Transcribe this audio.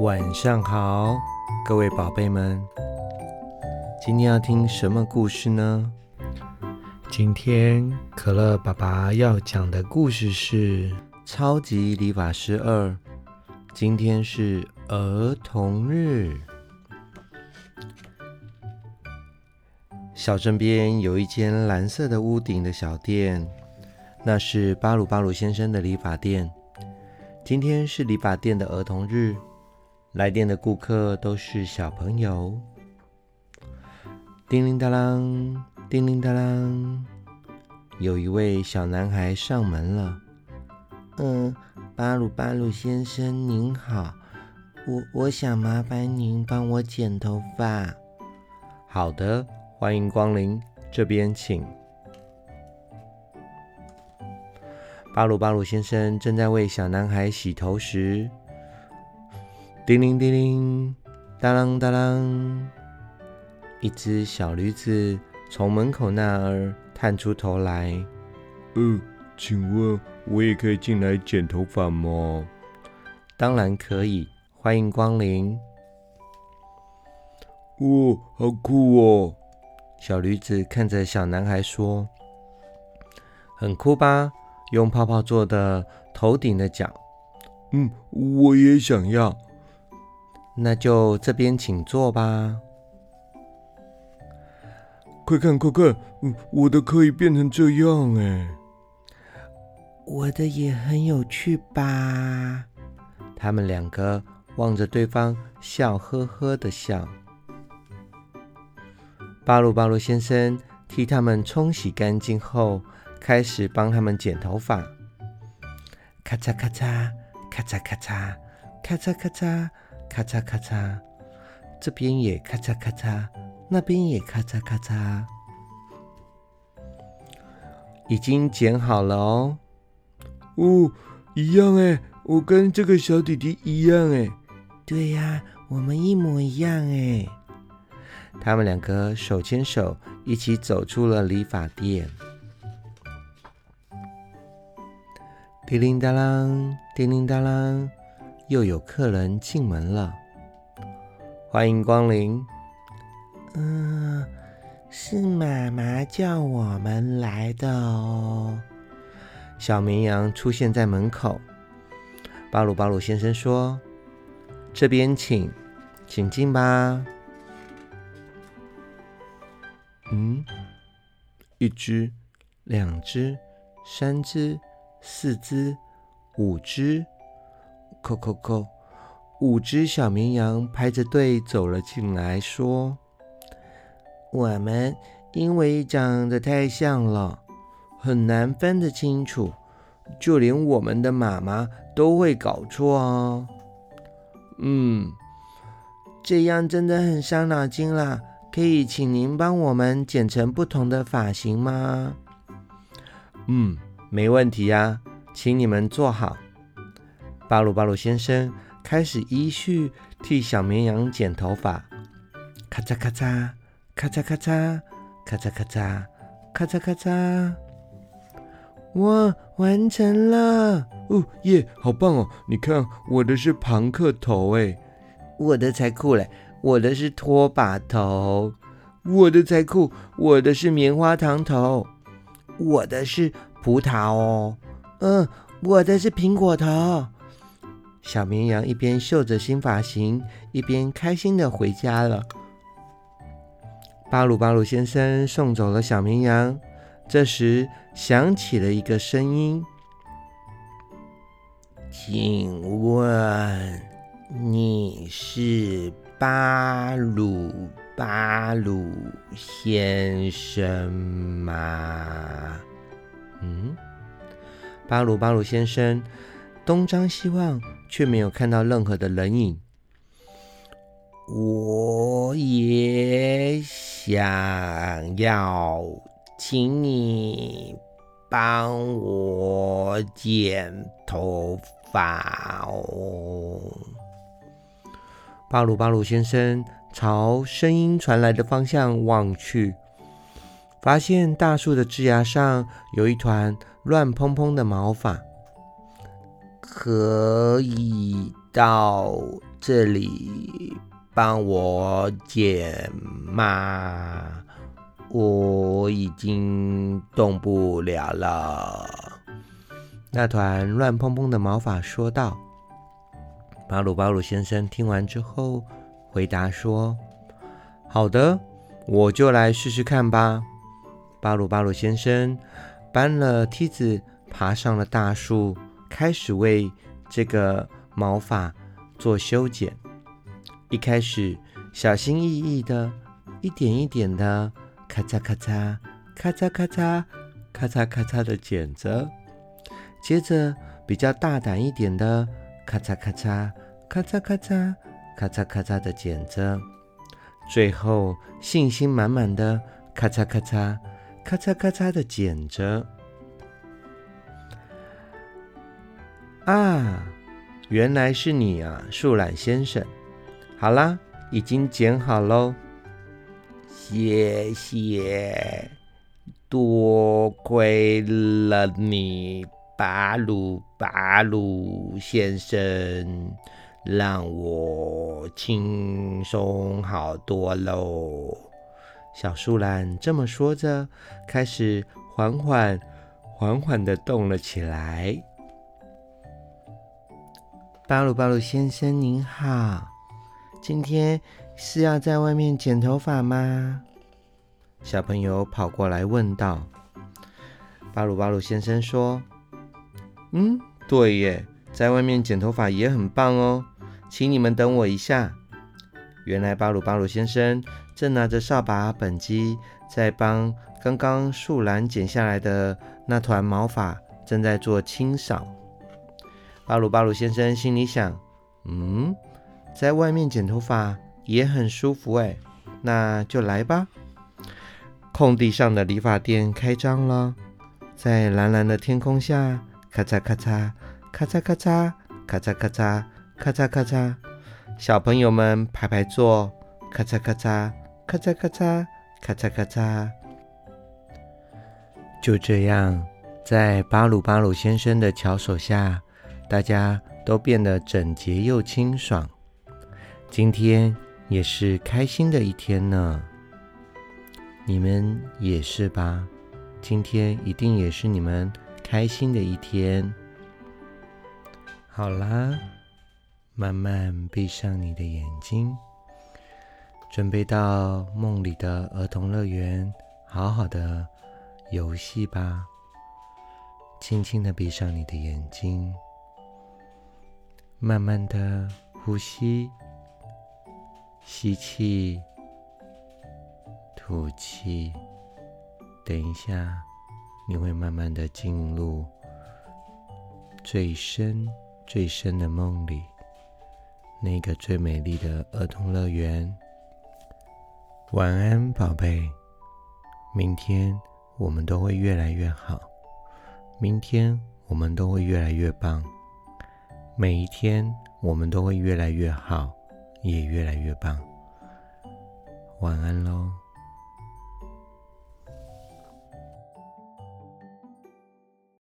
晚上好，各位宝贝们，今天要听什么故事呢？今天可乐爸爸要讲的故事是《超级理发师二》。今天是儿童日，小镇边有一间蓝色的屋顶的小店，那是巴鲁巴鲁先生的理发店。今天是理发店的儿童日。来电的顾客都是小朋友。叮铃当啷，叮铃当啷，有一位小男孩上门了。嗯，巴鲁巴鲁先生您好，我我想麻烦您帮我剪头发。好的，欢迎光临，这边请。巴鲁巴鲁先生正在为小男孩洗头时。叮铃叮铃，当啷当啷，一只小驴子从门口那儿探出头来。嗯，请问我也可以进来剪头发吗？当然可以，欢迎光临。哇，好酷哦！小驴子看着小男孩说：“很酷吧？用泡泡做的头顶的角。”嗯，我也想要。那就这边请坐吧。快看快看，我的可以变成这样哎！我的也很有趣吧？他们两个望着对方，笑呵呵的笑。巴鲁巴鲁先生替他们冲洗干净后，开始帮他们剪头发。咔嚓咔嚓，咔嚓咔嚓，咔嚓咔嚓。咔嚓咔嚓，这边也咔嚓咔嚓，那边也咔嚓咔嚓，已经剪好了哦。哦，一样哎，我跟这个小弟弟一样哎。对呀，我们一模一样哎。他们两个手牵手，一起走出了理发店。叮铃当啷，叮铃当啷。又有客人进门了，欢迎光临。嗯，是妈妈叫我们来的哦。小绵羊出现在门口。巴鲁巴鲁先生说：“这边请，请进吧。”嗯，一只，两只，三只，四只，五只。扣扣扣！五只小绵羊排着队走了进来，说：“我们因为长得太像了，很难分得清楚，就连我们的妈妈都会搞错哦。”嗯，这样真的很伤脑筋啦。可以请您帮我们剪成不同的发型吗？嗯，没问题呀，请你们坐好。巴鲁巴鲁先生开始依序替小绵羊剪头发，咔嚓咔嚓，咔嚓咔嚓，咔嚓咔嚓，咔嚓咔嚓。哇，完成了！哦耶，好棒哦！你看，我的是庞克头哎，我的才酷嘞！我的是拖把头，我的才酷！我的是棉花糖头，我的是葡萄哦，嗯，我的是苹果头。小绵羊一边绣着新发型，一边开心的回家了。巴鲁巴鲁先生送走了小绵羊，这时响起了一个声音：“请问你是巴鲁巴鲁先生吗？”嗯，巴鲁巴鲁先生东张西望。却没有看到任何的人影。我也想要，请你帮我剪头发哦。巴鲁巴鲁先生朝声音传来的方向望去，发现大树的枝芽上有一团乱蓬蓬的毛发。可以到这里帮我剪嘛，我已经动不了了。那团乱蓬蓬的毛发说道。巴鲁巴鲁先生听完之后回答说：“好的，我就来试试看吧。”巴鲁巴鲁先生搬了梯子，爬上了大树，开始为这个毛发做修剪。一开始小心翼翼的，一点一点的，咔嚓咔嚓，咔嚓咔嚓，咔嚓咔嚓的剪着。接着比较大胆一点的，咔嚓咔嚓，咔嚓咔嚓，咔嚓咔嚓的剪着。最后信心满满的，咔嚓咔嚓，咔嚓咔嚓的剪着。啊，原来是你啊，树懒先生。好啦，已经剪好喽。谢谢，多亏了你。巴鲁巴鲁先生，让我轻松好多喽。小树懒这么说着，开始缓缓、缓缓的动了起来。巴鲁巴鲁先生您好，今天是要在外面剪头发吗？小朋友跑过来问道。巴鲁巴鲁先生说。嗯，对耶，在外面剪头发也很棒哦，请你们等我一下。原来巴鲁巴鲁先生正拿着扫把本机，在帮刚刚树懒剪下来的那团毛发正在做清扫。巴鲁巴鲁先生心里想：嗯，在外面剪头发也很舒服哎，那就来吧。空地上的理发店开张了，在蓝蓝的天空下。咔嚓咔嚓，咔嚓咔嚓，咔嚓咔嚓，咔嚓咔嚓，小朋友们排排坐，咔嚓咔嚓，咔嚓咔嚓，咔嚓咔嚓。就这样，在巴鲁巴鲁先生的巧手下，大家都变得整洁又清爽。今天也是开心的一天呢，你们也是吧？今天一定也是你们。开心的一天，好啦，慢慢闭上你的眼睛，准备到梦里的儿童乐园，好好的游戏吧。轻轻的闭上你的眼睛，慢慢的呼吸，吸气，吐气，等一下。你会慢慢的进入最深、最深的梦里，那个最美丽的儿童乐园。晚安，宝贝。明天我们都会越来越好，明天我们都会越来越棒，每一天我们都会越来越好，也越来越棒。晚安喽。